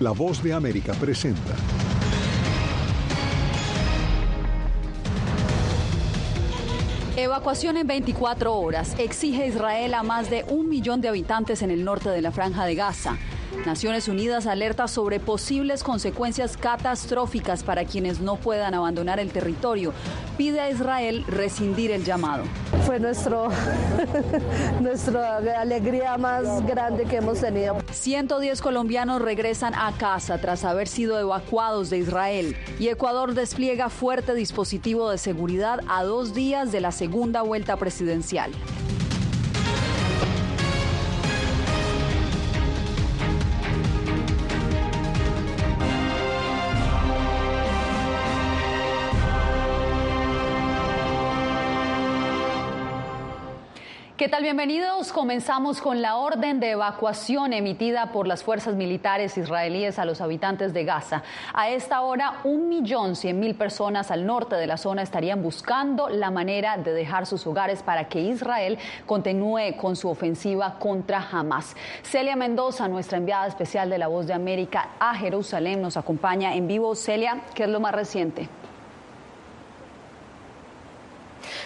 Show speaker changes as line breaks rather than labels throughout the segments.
La voz de América presenta.
Evacuación en 24 horas. Exige Israel a más de un millón de habitantes en el norte de la franja de Gaza. Naciones Unidas alerta sobre posibles consecuencias catastróficas para quienes no puedan abandonar el territorio. Pide a Israel rescindir el llamado.
Fue nuestro, nuestra alegría más grande que hemos tenido.
110 colombianos regresan a casa tras haber sido evacuados de Israel y Ecuador despliega fuerte dispositivo de seguridad a dos días de la segunda vuelta presidencial. ¿Qué tal? Bienvenidos. Comenzamos con la orden de evacuación emitida por las fuerzas militares israelíes a los habitantes de Gaza. A esta hora, un millón cien mil personas al norte de la zona estarían buscando la manera de dejar sus hogares para que Israel continúe con su ofensiva contra Hamas. Celia Mendoza, nuestra enviada especial de La Voz de América a Jerusalén, nos acompaña en vivo. Celia, ¿qué es lo más reciente?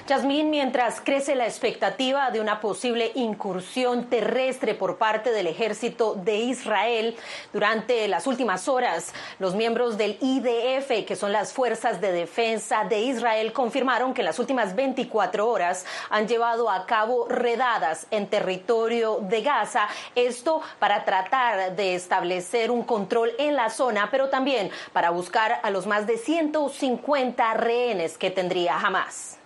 Yasmín, mientras crece la expectativa de una posible incursión terrestre por parte del ejército de Israel durante las últimas horas, los miembros del IDF, que son las Fuerzas de Defensa de Israel, confirmaron que en las últimas 24 horas han llevado a cabo redadas en territorio de Gaza, esto para tratar de establecer un control en la zona, pero también para buscar a los más de 150 rehenes que tendría Hamas.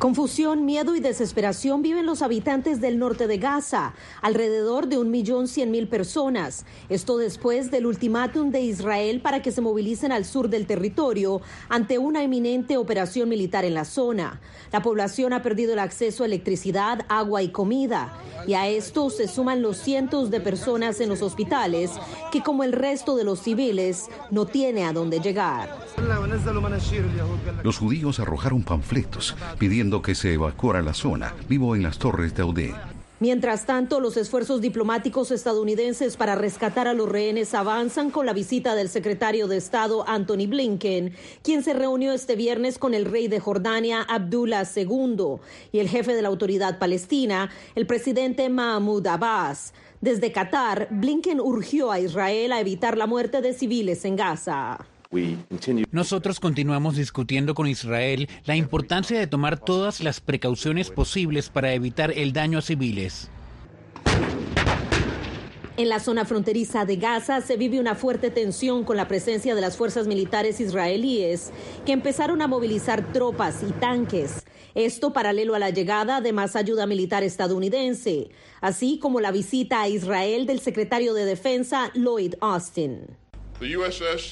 Confusión, miedo y desesperación viven los habitantes del norte de Gaza, alrededor de un millón cien mil personas. Esto después del ultimátum de Israel para que se movilicen al sur del territorio ante una eminente operación militar en la zona. La población ha perdido el acceso a electricidad, agua y comida. Y a esto se suman los cientos de personas en los hospitales que, como el resto de los civiles, no tiene a dónde llegar.
Los judíos arrojaron panfletos pidiendo que se evacuara la zona. Vivo en las torres de Audé.
Mientras tanto, los esfuerzos diplomáticos estadounidenses para rescatar a los rehenes avanzan con la visita del secretario de Estado Anthony Blinken, quien se reunió este viernes con el rey de Jordania Abdullah II y el jefe de la autoridad palestina, el presidente Mahmoud Abbas. Desde Qatar, Blinken urgió a Israel a evitar la muerte de civiles en Gaza.
Nosotros continuamos discutiendo con Israel la importancia de tomar todas las precauciones posibles para evitar el daño a civiles.
En la zona fronteriza de Gaza se vive una fuerte tensión con la presencia de las fuerzas militares israelíes que empezaron a movilizar tropas y tanques. Esto paralelo a la llegada de más ayuda militar estadounidense, así como la visita a Israel del secretario de Defensa Lloyd Austin.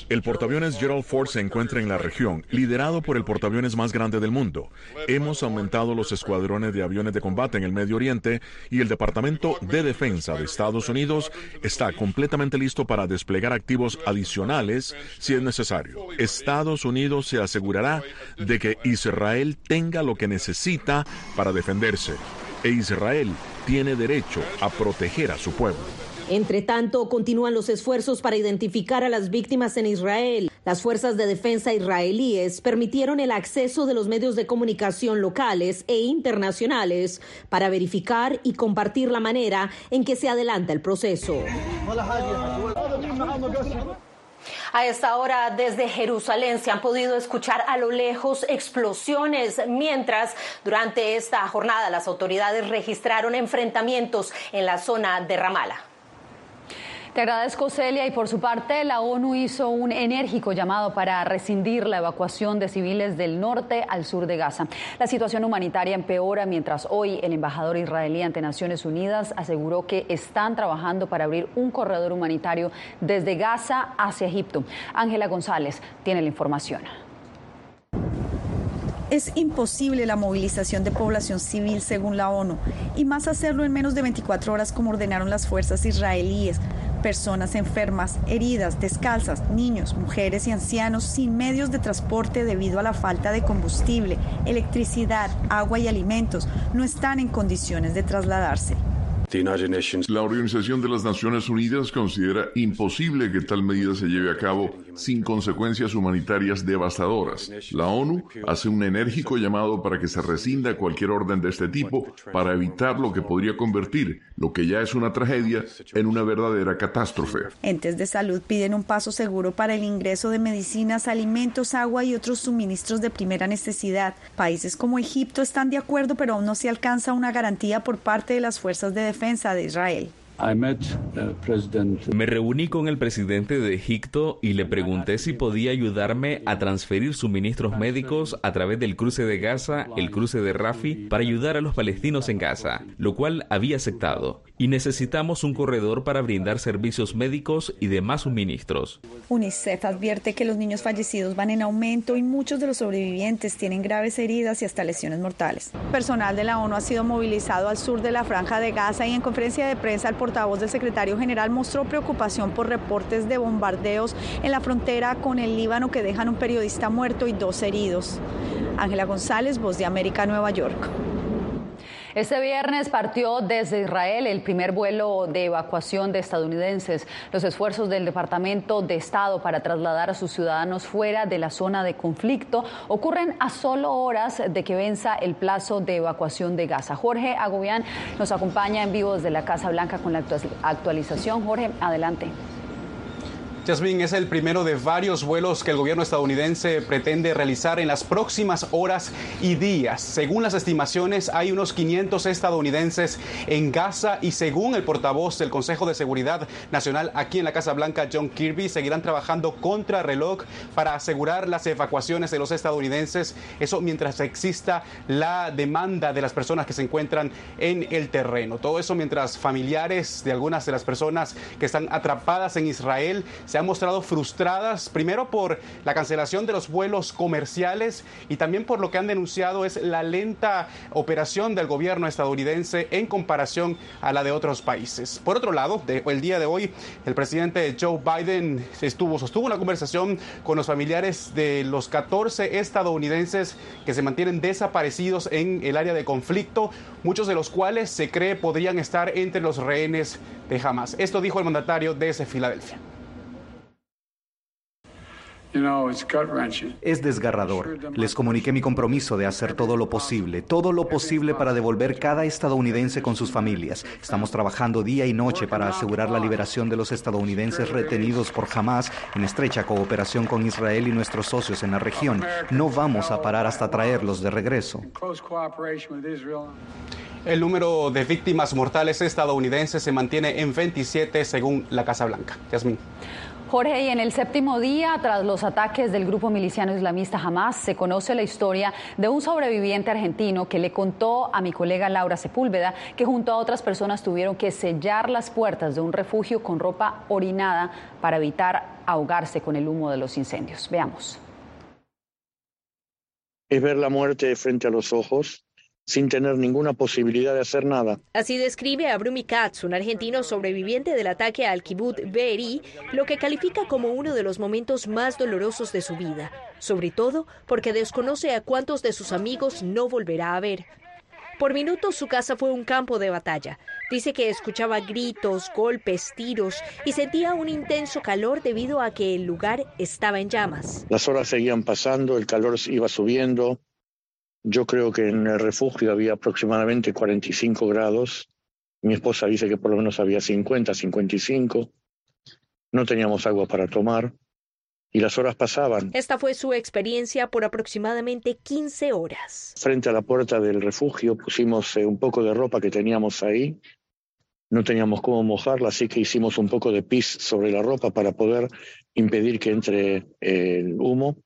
El portaaviones Gerald Ford se encuentra en la región, liderado por el portaaviones más grande del mundo. Hemos aumentado los escuadrones de aviones de combate en el Medio Oriente y el Departamento de Defensa de Estados Unidos está completamente listo para desplegar activos adicionales si es necesario. Estados Unidos se asegurará de que Israel tenga lo que necesita para defenderse e Israel tiene derecho a proteger a su pueblo.
Entre tanto, continúan los esfuerzos para identificar a las víctimas en Israel. Las fuerzas de defensa israelíes permitieron el acceso de los medios de comunicación locales e internacionales para verificar y compartir la manera en que se adelanta el proceso.
A esta hora, desde Jerusalén, se han podido escuchar a lo lejos explosiones, mientras durante esta jornada las autoridades registraron enfrentamientos en la zona de Ramala.
Te agradezco, Celia. Y por su parte, la ONU hizo un enérgico llamado para rescindir la evacuación de civiles del norte al sur de Gaza. La situación humanitaria empeora mientras hoy el embajador israelí ante Naciones Unidas aseguró que están trabajando para abrir un corredor humanitario desde Gaza hacia Egipto. Ángela González tiene la información.
Es imposible la movilización de población civil según la ONU, y más hacerlo en menos de 24 horas como ordenaron las fuerzas israelíes, Personas enfermas, heridas, descalzas, niños, mujeres y ancianos sin medios de transporte debido a la falta de combustible, electricidad, agua y alimentos no están en condiciones de trasladarse.
La Organización de las Naciones Unidas considera imposible que tal medida se lleve a cabo sin consecuencias humanitarias devastadoras. La ONU hace un enérgico llamado para que se rescinda cualquier orden de este tipo para evitar lo que podría convertir lo que ya es una tragedia en una verdadera catástrofe.
Entes de salud piden un paso seguro para el ingreso de medicinas, alimentos, agua y otros suministros de primera necesidad. Países como Egipto están de acuerdo, pero aún no se alcanza una garantía por parte de las fuerzas de defensa de Israel.
Me reuní con el presidente de Egipto y le pregunté si podía ayudarme a transferir suministros médicos a través del cruce de Gaza, el cruce de Rafi, para ayudar a los palestinos en Gaza, lo cual había aceptado. Y necesitamos un corredor para brindar servicios médicos y demás suministros.
UNICEF advierte que los niños fallecidos van en aumento y muchos de los sobrevivientes tienen graves heridas y hasta lesiones mortales. Personal de la ONU ha sido movilizado al sur de la franja de Gaza y en conferencia de prensa al portavoz del secretario general mostró preocupación por reportes de bombardeos en la frontera con el Líbano que dejan un periodista muerto y dos heridos. Ángela González, Voz de América, Nueva York.
Este viernes partió desde Israel el primer vuelo de evacuación de estadounidenses. Los esfuerzos del Departamento de Estado para trasladar a sus ciudadanos fuera de la zona de conflicto ocurren a solo horas de que venza el plazo de evacuación de Gaza. Jorge Agobián nos acompaña en vivo desde la Casa Blanca con la actualización. Jorge, adelante.
Jasmine es el primero de varios vuelos que el gobierno estadounidense pretende realizar en las próximas horas y días. Según las estimaciones, hay unos 500 estadounidenses en Gaza y según el portavoz del Consejo de Seguridad Nacional aquí en la Casa Blanca, John Kirby, seguirán trabajando contra reloj para asegurar las evacuaciones de los estadounidenses. Eso mientras exista la demanda de las personas que se encuentran en el terreno. Todo eso mientras familiares de algunas de las personas que están atrapadas en Israel se han mostrado frustradas, primero por la cancelación de los vuelos comerciales y también por lo que han denunciado es la lenta operación del gobierno estadounidense en comparación a la de otros países. Por otro lado, el día de hoy, el presidente Joe Biden estuvo, sostuvo una conversación con los familiares de los 14 estadounidenses que se mantienen desaparecidos en el área de conflicto, muchos de los cuales se cree podrían estar entre los rehenes de Hamas. Esto dijo el mandatario desde Filadelfia.
Es desgarrador. Les comuniqué mi compromiso de hacer todo lo posible, todo lo posible para devolver cada estadounidense con sus familias. Estamos trabajando día y noche para asegurar la liberación de los estadounidenses retenidos por Hamas en estrecha cooperación con Israel y nuestros socios en la región. No vamos a parar hasta traerlos de regreso.
El número de víctimas mortales estadounidenses se mantiene en 27 según la Casa Blanca. Yasmin.
Jorge, y en el séptimo día, tras los ataques del grupo miliciano islamista Hamas, se conoce la historia de un sobreviviente argentino que le contó a mi colega Laura Sepúlveda que junto a otras personas tuvieron que sellar las puertas de un refugio con ropa orinada para evitar ahogarse con el humo de los incendios. Veamos.
Es ver la muerte frente a los ojos sin tener ninguna posibilidad de hacer nada.
Así describe a Brumi Katz, un argentino sobreviviente del ataque al kibbutz Be'eri, lo que califica como uno de los momentos más dolorosos de su vida, sobre todo porque desconoce a cuántos de sus amigos no volverá a ver. Por minutos su casa fue un campo de batalla. Dice que escuchaba gritos, golpes, tiros y sentía un intenso calor debido a que el lugar estaba en llamas.
Las horas seguían pasando, el calor iba subiendo, yo creo que en el refugio había aproximadamente 45 grados. Mi esposa dice que por lo menos había 50, 55. No teníamos agua para tomar y las horas pasaban.
Esta fue su experiencia por aproximadamente 15 horas.
Frente a la puerta del refugio pusimos eh, un poco de ropa que teníamos ahí. No teníamos cómo mojarla, así que hicimos un poco de pis sobre la ropa para poder impedir que entre eh, el humo.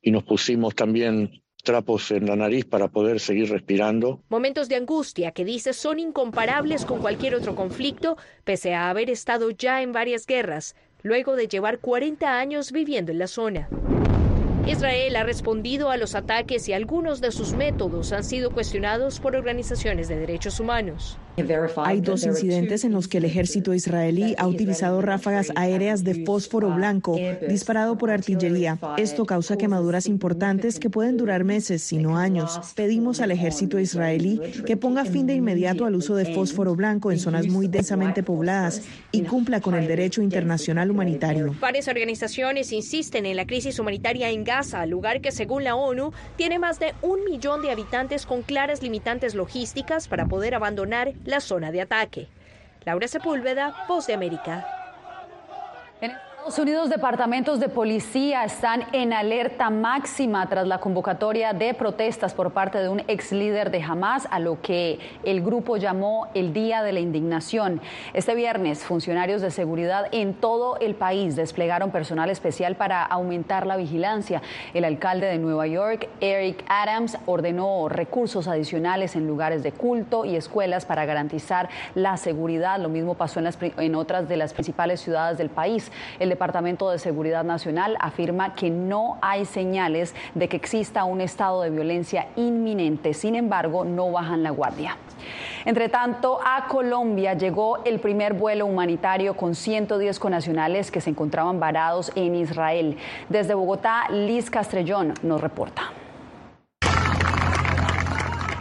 Y nos pusimos también trapos en la nariz para poder seguir respirando.
Momentos de angustia que dice son incomparables con cualquier otro conflicto, pese a haber estado ya en varias guerras, luego de llevar 40 años viviendo en la zona. Israel ha respondido a los ataques y algunos de sus métodos han sido cuestionados por organizaciones de derechos humanos.
Hay dos incidentes en los que el ejército israelí ha utilizado ráfagas aéreas de fósforo blanco disparado por artillería. Esto causa quemaduras importantes que pueden durar meses, si no años. Pedimos al ejército israelí que ponga fin de inmediato al uso de fósforo blanco en zonas muy densamente pobladas y cumpla con el derecho internacional humanitario.
Varias organizaciones insisten en la crisis humanitaria en Gaza, lugar que según la ONU tiene más de un millón de habitantes con claras limitantes logísticas para poder abandonar la zona de ataque. Laura Sepúlveda, Voz de América.
Estados Unidos, departamentos de policía están en alerta máxima tras la convocatoria de protestas por parte de un ex líder de Hamas a lo que el grupo llamó el Día de la Indignación. Este viernes, funcionarios de seguridad en todo el país desplegaron personal especial para aumentar la vigilancia. El alcalde de Nueva York, Eric Adams, ordenó recursos adicionales en lugares de culto y escuelas para garantizar la seguridad. Lo mismo pasó en, las, en otras de las principales ciudades del país. Departamento de Seguridad Nacional afirma que no hay señales de que exista un estado de violencia inminente. Sin embargo, no bajan la guardia. Entre tanto, a Colombia llegó el primer vuelo humanitario con 110 conacionales que se encontraban varados en Israel. Desde Bogotá, Liz Castrellón nos reporta.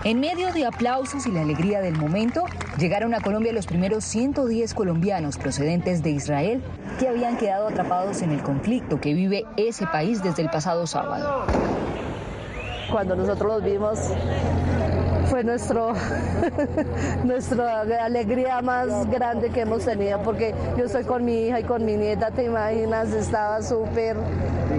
En medio de aplausos y la alegría del momento, llegaron a Colombia los primeros 110 colombianos procedentes de Israel que habían quedado atrapados en el conflicto que vive ese país desde el pasado sábado.
Cuando nosotros los vimos, fue nuestro, nuestra alegría más grande que hemos tenido, porque yo estoy con mi hija y con mi nieta, te imaginas, estaba súper,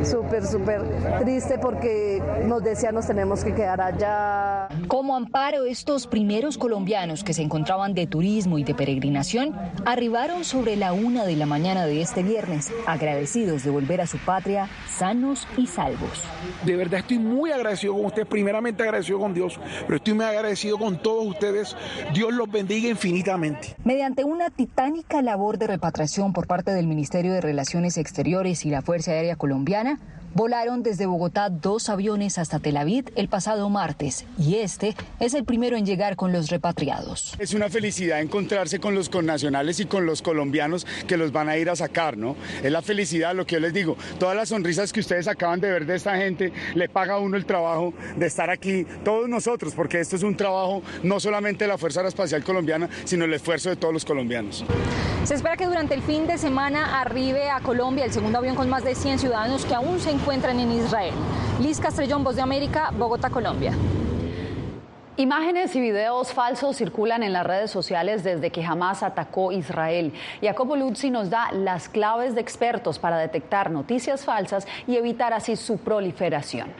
súper, súper triste porque nos decía nos tenemos que quedar allá.
Como amparo, estos primeros colombianos que se encontraban de turismo y de peregrinación arribaron sobre la una de la mañana de este viernes, agradecidos de volver a su patria sanos y salvos.
De verdad estoy muy agradecido con usted, primeramente agradecido con Dios, pero estoy muy agradecido con todos ustedes. Dios los bendiga infinitamente.
Mediante una titánica labor de repatriación por parte del Ministerio de Relaciones Exteriores y la Fuerza Aérea Colombiana, Volaron desde Bogotá dos aviones hasta Tel Aviv el pasado martes y este es el primero en llegar con los repatriados.
Es una felicidad encontrarse con los connacionales y con los colombianos que los van a ir a sacar, ¿no? Es la felicidad, lo que yo les digo. Todas las sonrisas que ustedes acaban de ver de esta gente, le paga a uno el trabajo de estar aquí, todos nosotros, porque esto es un trabajo no solamente de la Fuerza Aeroespacial Colombiana, sino el esfuerzo de todos los colombianos.
Se espera que durante el fin de semana arribe a Colombia el segundo avión con más de 100 ciudadanos que aún se encuentran encuentran en Israel. Liz Castrellón, Voz de América, Bogotá, Colombia.
Imágenes y videos falsos circulan en las redes sociales desde que Hamas atacó Israel. Jacopo Luzzi nos da las claves de expertos para detectar noticias falsas y evitar así su proliferación.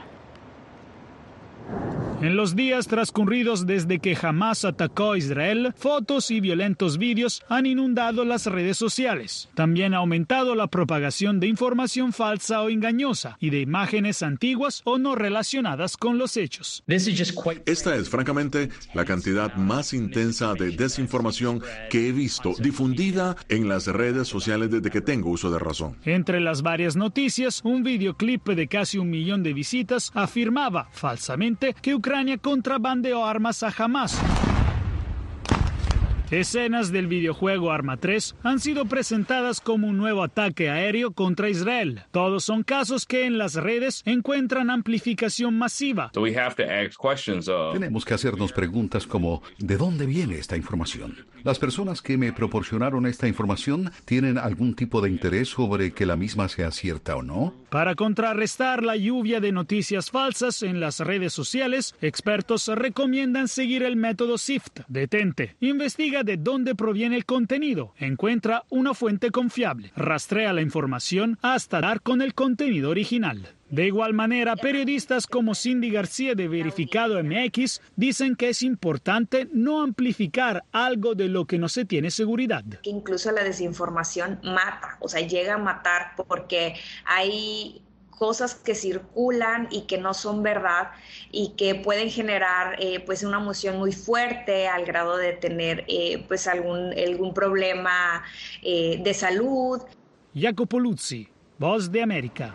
En los días transcurridos desde que Hamas atacó a Israel, fotos y violentos vídeos han inundado las redes sociales. También ha aumentado la propagación de información falsa o engañosa y de imágenes antiguas o no relacionadas con los hechos.
Esta es francamente la cantidad más intensa de desinformación que he visto difundida en las redes sociales desde que tengo uso de razón.
Entre las varias noticias, un videoclip de casi un millón de visitas afirmaba falsamente que Ucrania contrabandeó armas a Hamas. Escenas del videojuego Arma 3 han sido presentadas como un nuevo ataque aéreo contra Israel. Todos son casos que en las redes encuentran amplificación masiva.
Tenemos que hacernos preguntas como ¿de dónde viene esta información? ¿Las personas que me proporcionaron esta información tienen algún tipo de interés sobre que la misma sea cierta o no?
Para contrarrestar la lluvia de noticias falsas en las redes sociales, expertos recomiendan seguir el método SIFT. Detente, de dónde proviene el contenido, encuentra una fuente confiable, rastrea la información hasta dar con el contenido original. De igual manera, periodistas como Cindy García de Verificado MX dicen que es importante no amplificar algo de lo que no se tiene seguridad.
Incluso la desinformación mata, o sea, llega a matar porque hay cosas que circulan y que no son verdad y que pueden generar eh, pues una emoción muy fuerte al grado de tener eh, pues algún, algún problema eh, de salud.
Jacopo Luzzi, Voz de América.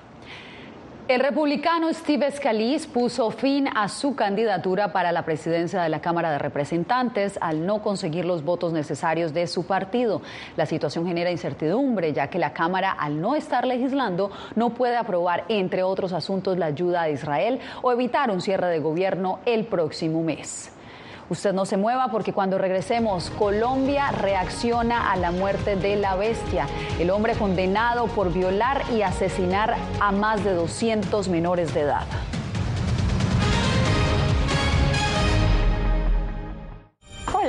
El republicano Steve Scalise puso fin a su candidatura para la presidencia de la Cámara de Representantes al no conseguir los votos necesarios de su partido. La situación genera incertidumbre ya que la Cámara, al no estar legislando, no puede aprobar, entre otros asuntos, la ayuda a Israel o evitar un cierre de gobierno el próximo mes. Usted no se mueva porque cuando regresemos, Colombia reacciona a la muerte de la bestia, el hombre condenado por violar y asesinar a más de 200 menores de edad.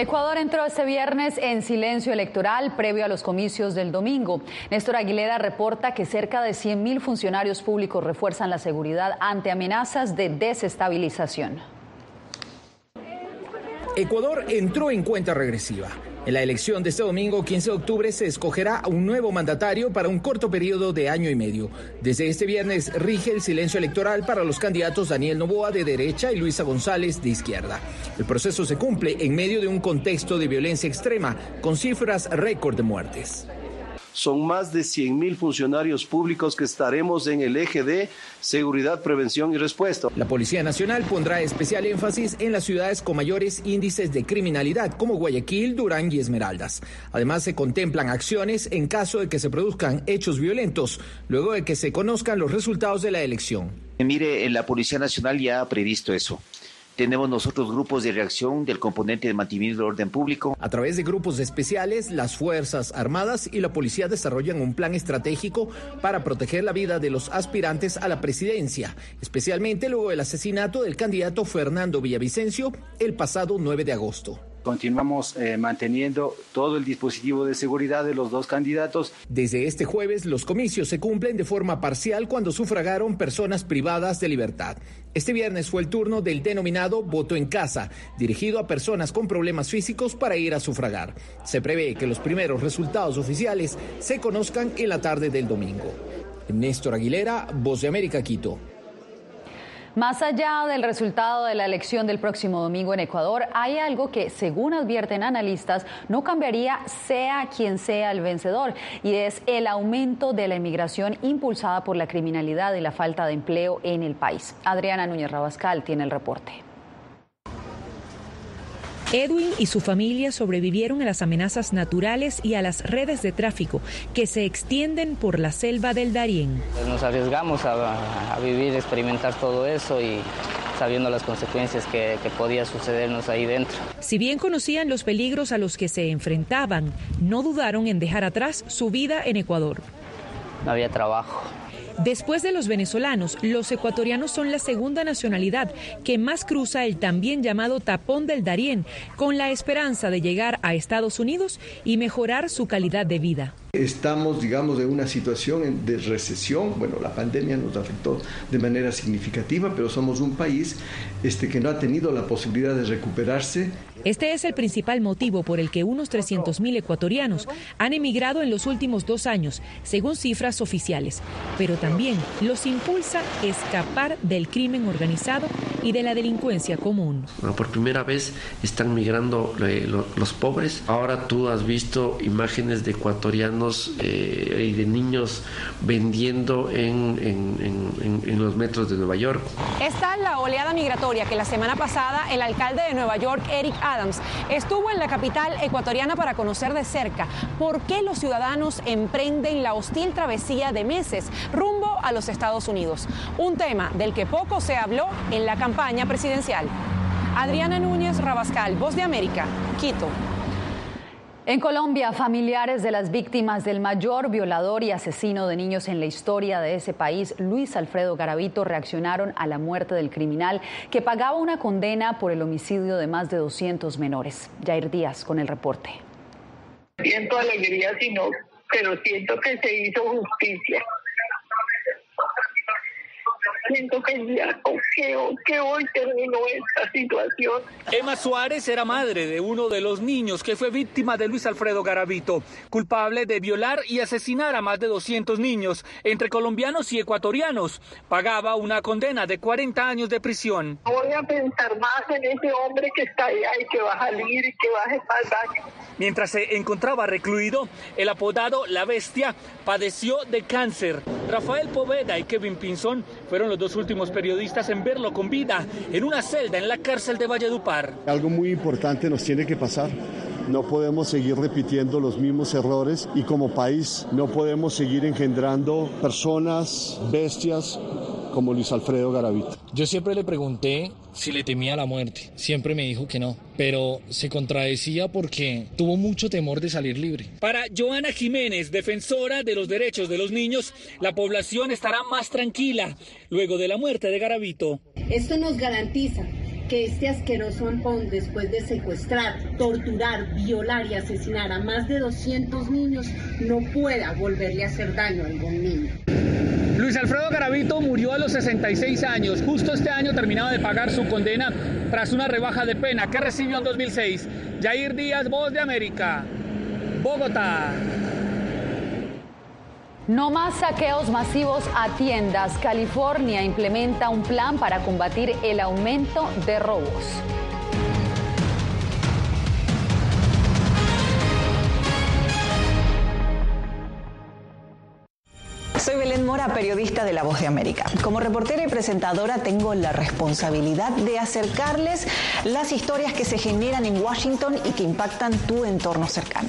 Ecuador entró este viernes en silencio electoral previo a los comicios del domingo. Néstor Aguilera reporta que cerca de 100.000 funcionarios públicos refuerzan la seguridad ante amenazas de desestabilización.
Ecuador entró en cuenta regresiva. En la elección de este domingo, 15 de octubre, se escogerá un nuevo mandatario para un corto periodo de año y medio. Desde este viernes rige el silencio electoral para los candidatos Daniel Novoa de derecha y Luisa González de izquierda. El proceso se cumple en medio de un contexto de violencia extrema, con cifras récord de muertes
son más de 100.000 funcionarios públicos que estaremos en el eje de seguridad, prevención y respuesta.
La Policía Nacional pondrá especial énfasis en las ciudades con mayores índices de criminalidad como Guayaquil, Durán y Esmeraldas. Además, se contemplan acciones en caso de que se produzcan hechos violentos, luego de que se conozcan los resultados de la elección.
Mire, la Policía Nacional ya ha previsto eso. Tenemos nosotros grupos de reacción del componente de mantenimiento del orden público.
A través de grupos especiales, las Fuerzas Armadas y la Policía desarrollan un plan estratégico para proteger la vida de los aspirantes a la presidencia, especialmente luego del asesinato del candidato Fernando Villavicencio el pasado 9 de agosto.
Continuamos eh, manteniendo todo el dispositivo de seguridad de los dos candidatos.
Desde este jueves, los comicios se cumplen de forma parcial cuando sufragaron personas privadas de libertad. Este viernes fue el turno del denominado voto en casa, dirigido a personas con problemas físicos para ir a sufragar. Se prevé que los primeros resultados oficiales se conozcan en la tarde del domingo. Néstor Aguilera, Voz de América, Quito.
Más allá del resultado de la elección del próximo domingo en Ecuador, hay algo que, según advierten analistas, no cambiaría sea quien sea el vencedor, y es el aumento de la inmigración impulsada por la criminalidad y la falta de empleo en el país. Adriana Núñez Rabascal tiene el reporte.
Edwin y su familia sobrevivieron a las amenazas naturales y a las redes de tráfico que se extienden por la selva del Darién.
Nos arriesgamos a, vivir, experimentar todo eso y
sabiendo las consecuencias que, que podía sucedernos ahí dentro.
Si bien conocían los peligros a los que se enfrentaban, no dudaron en dejar atrás su vida en Ecuador.
No había trabajo,
Después de los venezolanos, los ecuatorianos son la segunda nacionalidad que más cruza el también llamado tapón del Darién, con la esperanza de llegar a Estados Unidos y mejorar su calidad de vida.
Estamos, digamos, en una situación de recesión. Bueno, la pandemia nos afectó de manera significativa, pero somos un país este, que no ha tenido la posibilidad de recuperarse.
Este es el principal motivo por el que unos 300.000 ecuatorianos han emigrado en los últimos dos años, según cifras oficiales. Pero también los impulsa escapar del crimen organizado y de la delincuencia común.
Bueno, por primera vez están migrando eh, los pobres. Ahora tú has visto imágenes de ecuatorianos eh, y de niños vendiendo en, los metros de Nueva York.
Esta es la oleada migratoria que la semana pasada el alcalde de Nueva York, Eric Adams, estuvo en la capital ecuatoriana para conocer de cerca por qué los ciudadanos emprenden la hostil travesía de meses rumbo a los Estados Unidos. Un tema del que poco se habló en la campaña presidencial. Adriana Núñez Rabascal, Voz de América, Quito.
En Colombia, familiares de las víctimas del mayor violador y asesino de niños en la historia de ese país, Luis Alfredo Garavito, reaccionaron a la muerte del criminal que pagaba una condena por el homicidio de más de 200 menores. Jair Díaz con el reporte.
Siento alegría, sino, pero siento que se hizo justicia siento que ya que, hoy terminó esta situación.
Emma Suárez era madre de uno de los niños que fue víctima de Luis Alfredo Garavito, culpable de violar y asesinar a más de 200 niños, entre colombianos y ecuatorianos. Pagaba una condena de 40 años de prisión.
Voy a pensar más en ese hombre que está allá y que va a salir y que va a hacer más daño.
Mientras se encontraba recluido, el apodado La Bestia padeció de cáncer. Rafael Poveda y Kevin Pinzón fueron los dos últimos periodistas en verlo con vida en una celda en la cárcel de Valledupar.
Algo muy importante nos tiene que pasar. No podemos seguir repitiendo los mismos errores y como país no podemos seguir engendrando personas, bestias como Luis Alfredo Garavito.
Yo siempre le pregunté si le temía la muerte. Siempre me dijo que no, pero se contradecía porque tuvo mucho temor de salir libre.
Para Joana Jiménez, defensora de los derechos de los niños, la población estará más tranquila luego de la muerte de Garavito.
Esto nos garantiza que este asqueroso ampón, después de secuestrar, torturar, violar y asesinar a más de 200 niños, no pueda volverle a hacer daño a algún niño.
Luis Alfredo Garavito murió a los 66 años. Justo este año terminaba de pagar su condena tras una rebaja de pena que recibió en 2006. Jair Díaz, Voz de América, Bogotá.
No más saqueos masivos a tiendas. California implementa un plan para combatir el aumento de robos.
Soy Belén Mora, periodista de La Voz de América. Como reportera y presentadora tengo la responsabilidad de acercarles las historias que se generan en Washington y que impactan tu entorno cercano.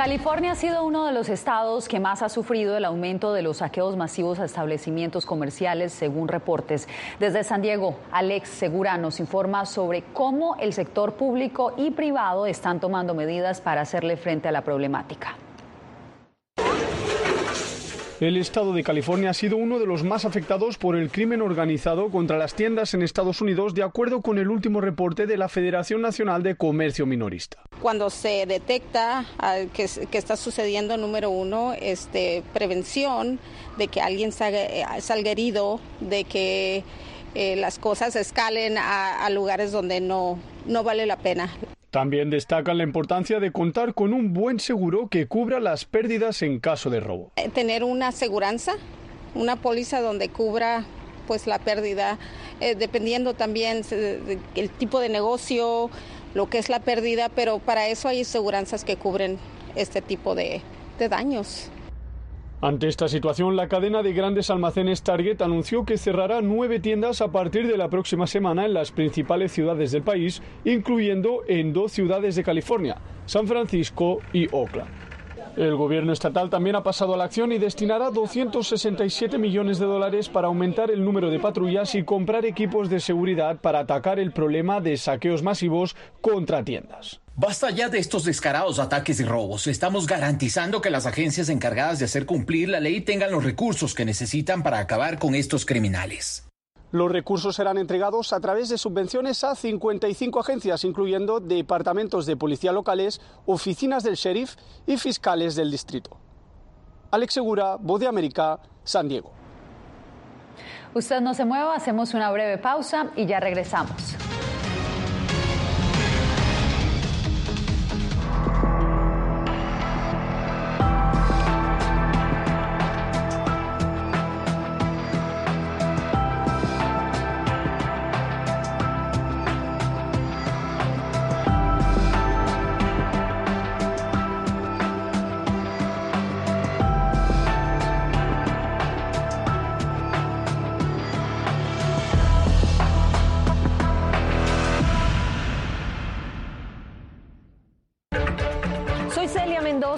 California ha sido uno de los estados que más ha sufrido el aumento de los saqueos masivos a establecimientos comerciales, según reportes. Desde San Diego, Alex Segura nos informa sobre cómo el sector público y privado están tomando medidas para hacerle frente a la problemática.
El estado de California ha sido uno de los más afectados por el crimen organizado contra las tiendas en Estados Unidos, de acuerdo con el último reporte de la Federación Nacional de Comercio Minorista.
Cuando se detecta que, está sucediendo, número uno, este, prevención de que alguien salga, herido, de que eh, las cosas escalen a, a lugares donde no, no vale la pena.
También destacan la importancia de contar con un buen seguro que cubra las pérdidas en caso de robo.
Eh, tener una aseguranza, una póliza donde cubra pues la pérdida, eh, dependiendo también del tipo de negocio, lo que es la pérdida, pero para eso hay aseguranzas que cubren este tipo de daños.
Ante esta situación, la cadena de grandes almacenes Target anunció que cerrará nueve tiendas a partir de la próxima semana en las principales ciudades del país, incluyendo en dos ciudades de California, San Francisco y Oakland. El gobierno estatal también ha pasado a la acción y destinará 267 millones de dólares para aumentar el número de patrullas y comprar equipos de seguridad para atacar el problema de saqueos masivos contra tiendas.
Basta ya de estos descarados ataques y robos. Estamos garantizando que las agencias encargadas de hacer cumplir la ley tengan los recursos que necesitan para acabar con estos criminales.
Los recursos serán entregados a través de subvenciones a 55 agencias, incluyendo departamentos de policía locales, oficinas del sheriff y fiscales del distrito. Alex Segura, Voz de América, San Diego.
Usted no se mueva, hacemos una breve pausa y ya regresamos.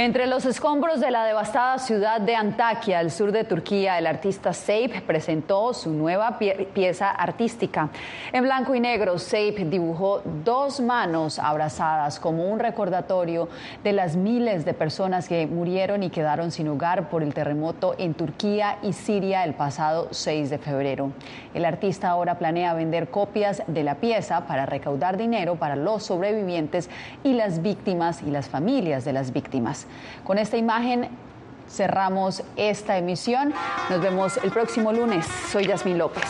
Entre los escombros de la devastada ciudad de Antakya, al sur de Turquía, el artista Seip presentó su nueva pieza artística. En blanco y negro, Seip dibujó dos manos abrazadas como un recordatorio de las miles de personas que murieron y quedaron sin hogar por el terremoto en Turquía y Siria el pasado 6 de febrero. El artista ahora planea vender copias de la pieza para recaudar dinero para los sobrevivientes y las víctimas y las familias de las víctimas. Con esta imagen cerramos esta emisión. Nos vemos el próximo lunes. Soy Yasmín López.